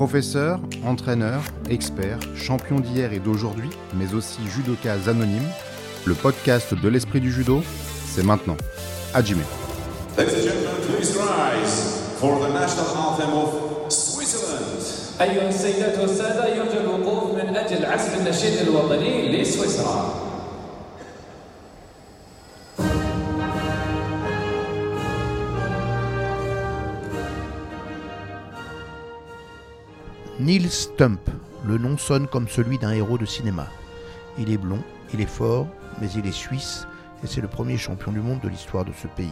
Professeur, entraîneur, expert, champion d'hier et d'aujourd'hui, mais aussi judoka anonyme, le podcast de l'esprit du judo, c'est maintenant. Hajime. Ladies and gentlemen, please rise for the national anthem of Switzerland. أيها السيدات والسادة يرجى الوقوف من أجل عزف النشيد الوطني لسويسرا Neil Stump, le nom sonne comme celui d'un héros de cinéma. Il est blond, il est fort, mais il est suisse et c'est le premier champion du monde de l'histoire de ce pays.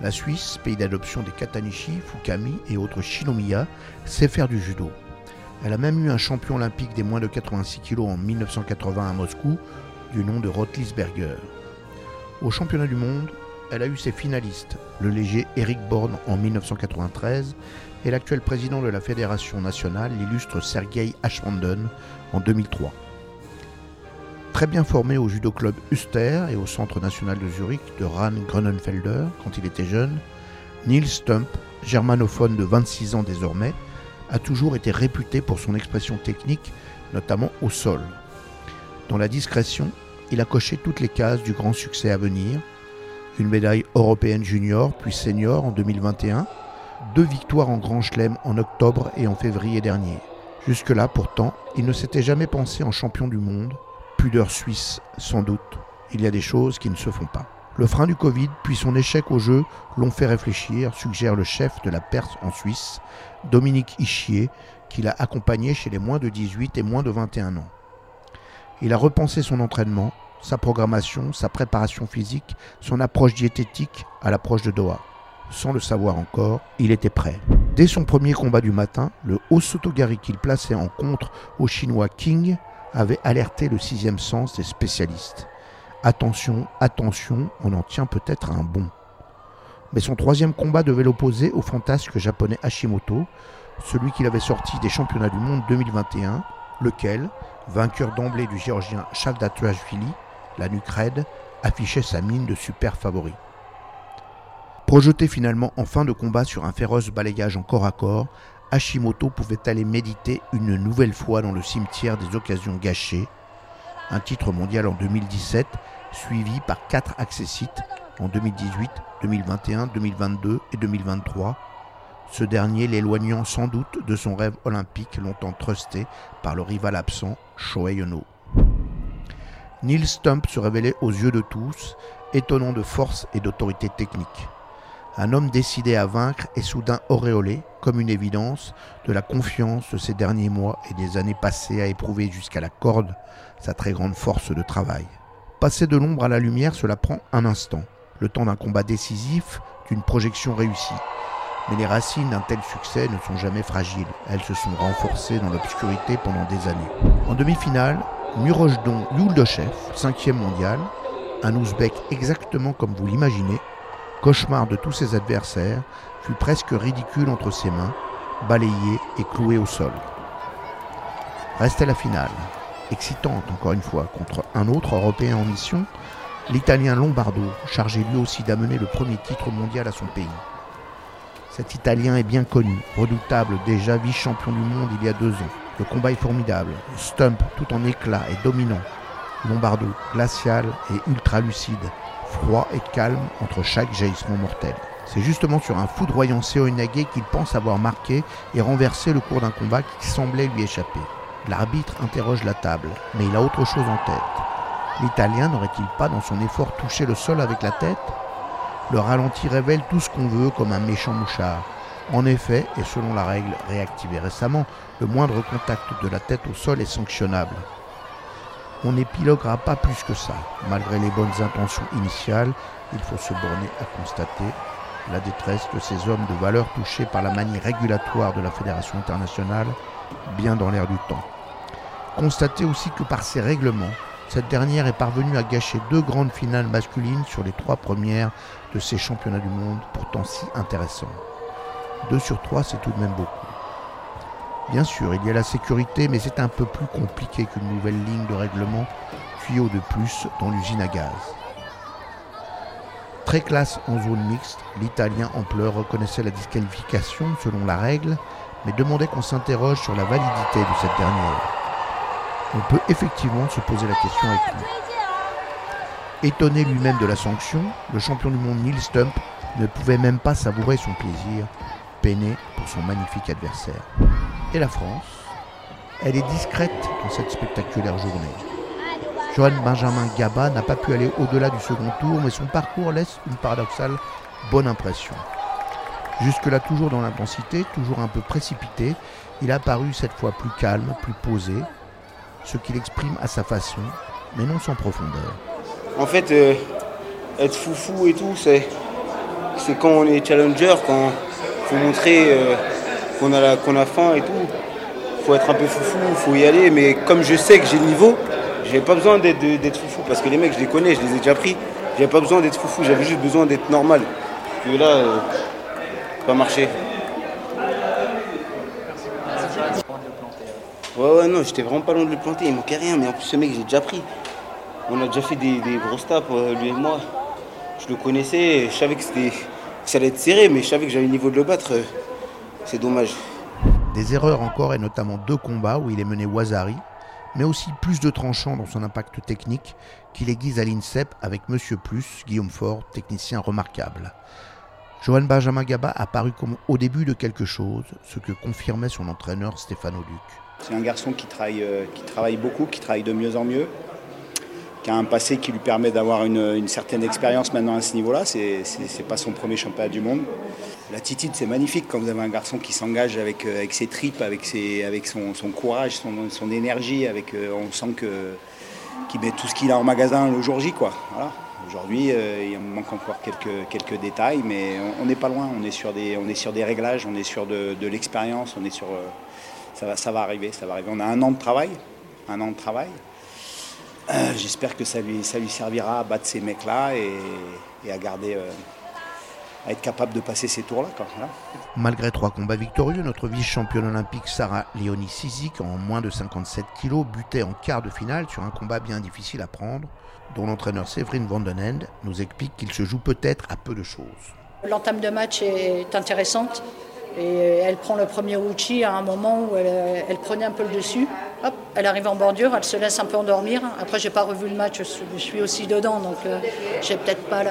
La Suisse, pays d'adoption des Katanishi, Fukami et autres Shinomiya, sait faire du judo. Elle a même eu un champion olympique des moins de 86 kg en 1980 à Moscou, du nom de Rotlisberger. Au championnat du monde, elle a eu ses finalistes, le léger Eric Born en 1993 et l'actuel président de la Fédération nationale, l'illustre Sergei Ashmanden, en 2003. Très bien formé au judo club Uster et au centre national de Zurich de Ran Grunenfelder quand il était jeune, Neil Stump, germanophone de 26 ans désormais, a toujours été réputé pour son expression technique, notamment au sol. Dans la discrétion, il a coché toutes les cases du grand succès à venir, une médaille européenne junior puis senior en 2021, deux victoires en Grand Chelem en octobre et en février dernier. Jusque-là, pourtant, il ne s'était jamais pensé en champion du monde. Pudeur suisse, sans doute. Il y a des choses qui ne se font pas. Le frein du Covid, puis son échec au jeu, l'ont fait réfléchir, suggère le chef de la Perse en Suisse, Dominique Ischier, qui l'a accompagné chez les moins de 18 et moins de 21 ans. Il a repensé son entraînement, sa programmation, sa préparation physique, son approche diététique à l'approche de Doha. Sans le savoir encore, il était prêt. Dès son premier combat du matin, le Osotogari qu'il plaçait en contre au chinois King avait alerté le sixième sens des spécialistes. Attention, attention, on en tient peut-être un bon. Mais son troisième combat devait l'opposer au fantasque japonais Hashimoto, celui qu'il avait sorti des championnats du monde 2021, lequel, vainqueur d'emblée du géorgien Shavdatuashvili, la nuque raide, affichait sa mine de super favori. Projeté finalement en fin de combat sur un féroce balayage en corps à corps, Hashimoto pouvait aller méditer une nouvelle fois dans le cimetière des occasions gâchées. Un titre mondial en 2017, suivi par quatre accessites en 2018, 2021, 2022 et 2023. Ce dernier l'éloignant sans doute de son rêve olympique longtemps trusté par le rival absent Shohei Ono. Neil Stump se révélait aux yeux de tous, étonnant de force et d'autorité technique. Un homme décidé à vaincre et soudain auréolé, comme une évidence, de la confiance de ces derniers mois et des années passées à éprouver jusqu'à la corde sa très grande force de travail. Passer de l'ombre à la lumière, cela prend un instant, le temps d'un combat décisif, d'une projection réussie. Mais les racines d'un tel succès ne sont jamais fragiles, elles se sont renforcées dans l'obscurité pendant des années. En demi-finale, Murojdon Yuldoshev, cinquième mondial, un ouzbek exactement comme vous l'imaginez, cauchemar de tous ses adversaires, fut presque ridicule entre ses mains, balayé et cloué au sol. Restait la finale, excitante encore une fois, contre un autre Européen en mission, l'Italien Lombardo, chargé lui aussi d'amener le premier titre mondial à son pays. Cet Italien est bien connu, redoutable déjà vice-champion du monde il y a deux ans. Le combat est formidable, Stump tout en éclat et dominant. Lombardo, glacial et ultra lucide, froid et calme entre chaque jaillissement mortel. C'est justement sur un foudroyant Seoinage qu'il pense avoir marqué et renversé le cours d'un combat qui semblait lui échapper. L'arbitre interroge la table, mais il a autre chose en tête. L'Italien n'aurait-il pas dans son effort touché le sol avec la tête? Le ralenti révèle tout ce qu'on veut comme un méchant mouchard. En effet, et selon la règle réactivée récemment, le moindre contact de la tête au sol est sanctionnable. On n'épiloguera pas plus que ça. Malgré les bonnes intentions initiales, il faut se borner à constater la détresse de ces hommes de valeur touchés par la manie régulatoire de la Fédération internationale, bien dans l'air du temps. Constater aussi que par ces règlements, cette dernière est parvenue à gâcher deux grandes finales masculines sur les trois premières de ces championnats du monde pourtant si intéressants. Deux sur trois, c'est tout de même beaucoup. Bien sûr, il y a la sécurité, mais c'est un peu plus compliqué qu'une nouvelle ligne de règlement, tuyau de plus dans l'usine à gaz. Très classe en zone mixte, l'Italien en pleurs reconnaissait la disqualification selon la règle, mais demandait qu'on s'interroge sur la validité de cette dernière. On peut effectivement se poser la question avec lui. Étonné lui-même de la sanction, le champion du monde Neil Stump ne pouvait même pas savourer son plaisir, peiné pour son magnifique adversaire. Et la France Elle est discrète dans cette spectaculaire journée. Johan Benjamin Gaba n'a pas pu aller au-delà du second tour, mais son parcours laisse une paradoxale bonne impression. Jusque-là toujours dans l'intensité, toujours un peu précipité, il a paru cette fois plus calme, plus posé, ce qu'il exprime à sa façon, mais non sans profondeur. En fait, euh, être foufou et tout, c'est, quand on est challenger, quand faut montrer euh, qu'on a, qu'on a faim et tout. faut être un peu foufou, faut y aller, mais comme je sais que j'ai le niveau, j'ai pas besoin d'être, foufou, parce que les mecs, je les connais, je les ai déjà pris. J'avais pas besoin d'être foufou, j'avais juste besoin d'être normal. Que là, euh, pas marché. Ouais, ouais, non, j'étais vraiment pas loin de le planter, il manquait rien, mais en plus, ce mec, j'ai déjà pris. On a déjà fait des, grosses tapes, euh, lui et moi. Je le connaissais, je savais que, que ça allait être serré, mais je savais que j'avais le niveau de le battre. C'est dommage. Des erreurs encore et notamment deux combats où il est mené Wazari, mais aussi plus de tranchants dans son impact technique qu'il aiguise à l'INSEP avec Monsieur Plus, Guillaume Fort, technicien remarquable. Johan Benjamin Gaba a paru comme au début de quelque chose, ce que confirmait son entraîneur Stéphano Duc. C'est un garçon qui travaille, euh, qui travaille beaucoup, qui travaille de mieux en mieux, qui a un passé qui lui permet d'avoir une, une certaine expérience maintenant à ce niveau-là. C'est n'est pas son premier championnat du monde. L'attitude, c'est magnifique quand vous avez un garçon qui s'engage avec, euh, avec ses tripes, avec, ses, avec son, son courage, son, son énergie. Avec, euh, on sent qu'il met tout ce qu'il a en magasin le jour J. Voilà. Aujourd'hui, euh, il manque encore quelques, quelques détails, mais on- n'est pas loin. On est sur des, on est sur des réglages, on est sur de, de l'expérience, on est sur. ça va, ça va arriver, ça va arriver. On a un an de travail, un an de travail. J'espère que ça lui, ça lui servira à battre ces mecs-là et, et à garder, à être capable de passer ces tours-là. Voilà. Malgré trois combats victorieux, notre vice-championne olympique Sarah Léonie Sizik, en moins de 57 kilos, butait en quart de finale sur un combat bien difficile à prendre, dont l'entraîneur Séverine Vandenend nous explique qu'il se joue peut-être à peu de choses. L'entame de match est intéressante et elle prend le premier ouchi à un moment où elle, elle prenait un peu le dessus. Elle arrive en bordure, elle se laisse un peu endormir. Après, j'ai pas revu le match, je suis- aussi dedans, donc euh, j'ai peut-être pas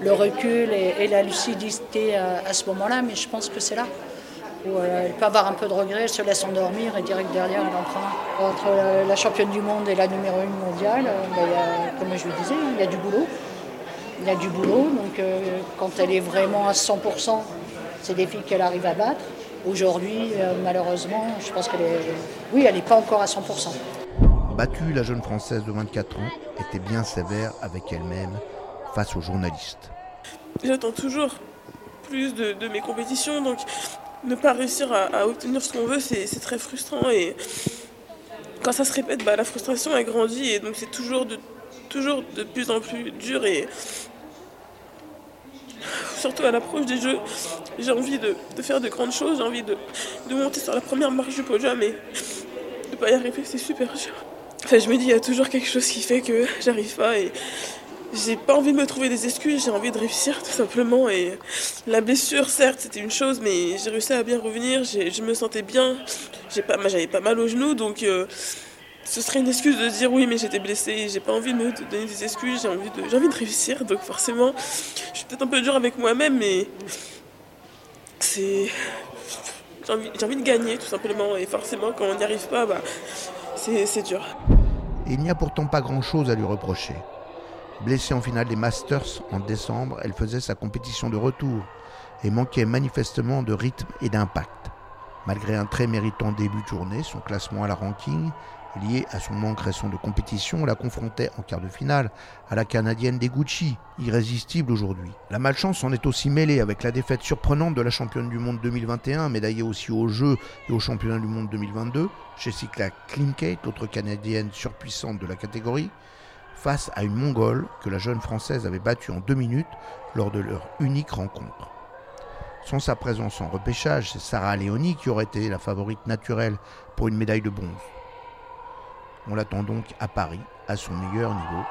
le recul et, la lucidité à, à ce moment-là, mais je pense que c'est là où euh, elle peut avoir un peu de regret, elle se laisse endormir et direct derrière, elle en prend. Entre la, la championne du monde et la numéro une mondiale, euh, ben, comme je le disais, il y a du boulot. Il y a du boulot, donc euh, quand elle est vraiment à 100%, c'est des filles qu'elle arrive à battre. Aujourd'hui, euh, malheureusement, je pense qu'elle est. Oui, elle n'est pas encore à 100%. Battue, la jeune Française de 24 ans était bien sévère avec elle-même face aux journalistes. J'attends toujours plus de, de mes compétitions, donc ne pas réussir à, à obtenir ce qu'on veut, c'est c'est très frustrant. Et quand ça se répète, bah, la frustration elle grandit, et donc c'est toujours de, toujours de plus en plus dur. Et surtout à l'approche des jeux, j'ai envie de, faire de grandes choses, j'ai envie de, monter sur la première marche du podium, et de pas y arriver, c'est super dur. Enfin, je me dis, il y a toujours quelque chose qui fait que j'arrive pas, et j'ai pas envie de me trouver des excuses, j'ai envie de réussir tout simplement. Et la blessure, certes, c'était une chose, mais j'ai réussi à bien revenir, je me sentais bien, j'ai pas, j'avais pas mal au genou, donc euh, ce serait une excuse de dire oui, mais j'étais blessée, j'ai pas envie de me donner des excuses, j'ai envie, de, j'ai envie de réussir, donc forcément, je suis peut-être un peu dur avec moi-même, mais c'est. J'ai envie, j'ai envie de gagner tout simplement, et forcément, quand on n'y arrive pas, bah, c'est c'est dur. Il n'y a pourtant pas grand-chose à lui reprocher. Blessée en finale des Masters en décembre, elle faisait sa compétition de retour et manquait manifestement de rythme et d'impact. Malgré un très méritant début de journée, son classement à la ranking, lié à son manque récent de compétition, la confrontait en quart de finale à la Canadienne Deguchi, irrésistible aujourd'hui. La malchance en est aussi mêlée avec la défaite surprenante de la championne du monde 2021, médaillée aussi aux Jeux et au championnat du monde 2022, Jessica Klinkate, l'autre Canadienne surpuissante de la catégorie, face à une Mongole que la jeune Française avait battue en deux minutes lors de leur unique rencontre. Sans sa présence en repêchage, c'est Sarah Léonie qui aurait été la favorite naturelle pour une médaille de bronze. On l'attend donc à Paris, à son meilleur niveau,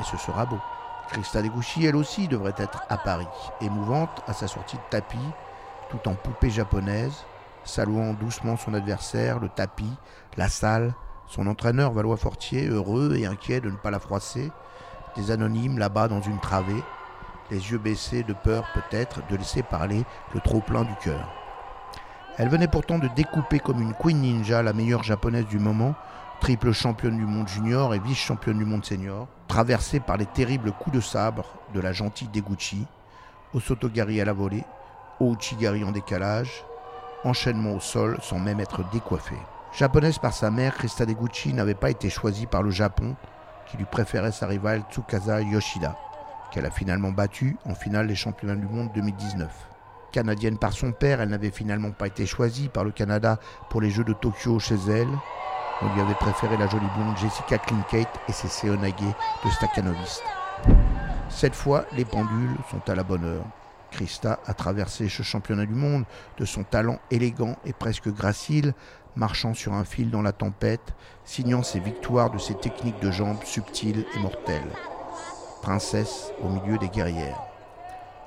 et ce sera beau. Krista Deguchi, elle aussi, devrait être à Paris, émouvante à sa sortie de tapis, tout en poupée japonaise, saluant doucement son adversaire, le tapis, la salle, son entraîneur Valois Fortier, heureux et inquiet de ne pas la froisser, des anonymes là-bas dans une travée, les yeux baissés de peur peut-être de laisser parler le trop-plein du cœur. Elle venait pourtant de découper comme une Queen Ninja la meilleure japonaise du moment, triple championne du monde junior et vice-championne du monde senior, traversée par les terribles coups de sabre de la gentille Deguchi, Osotogari à la volée, Ouchigari en décalage, enchaînement au sol sans même être décoiffée. Japonaise par sa mère, Krista Deguchi n'avait pas été choisie par le Japon, qui lui préférait sa rivale Tsukasa Yoshida, qu'elle a finalement battue en finale des championnats du monde 2019. Canadienne par son père, elle n'avait finalement pas été choisie par le Canada pour les Jeux de Tokyo chez elle. On lui avait préféré la jolie blonde Jessica Klinkate et ses Seonage de Stakhanoviste. Cette fois, les pendules sont à la bonne heure. Krista a traversé ce championnat du monde de son talent élégant et presque gracile, marchant sur un fil dans la tempête, signant ses victoires de ses techniques de jambes subtiles et mortelles. Princesse au milieu des guerrières.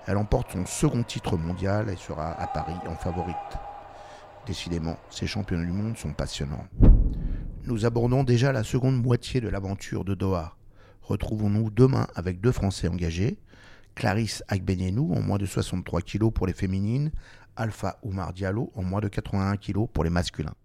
Elle emporte son second titre mondial et sera à Paris en favorite. Décidément, ces championnats du monde sont passionnants. Nous abordons déjà la seconde moitié de l'aventure de Doha. Retrouvons-nous demain avec deux Français engagés, Clarisse Agbenienou en moins de 63 kg pour les féminines, Alpha Oumar Diallo en moins de 81 kg pour les masculins.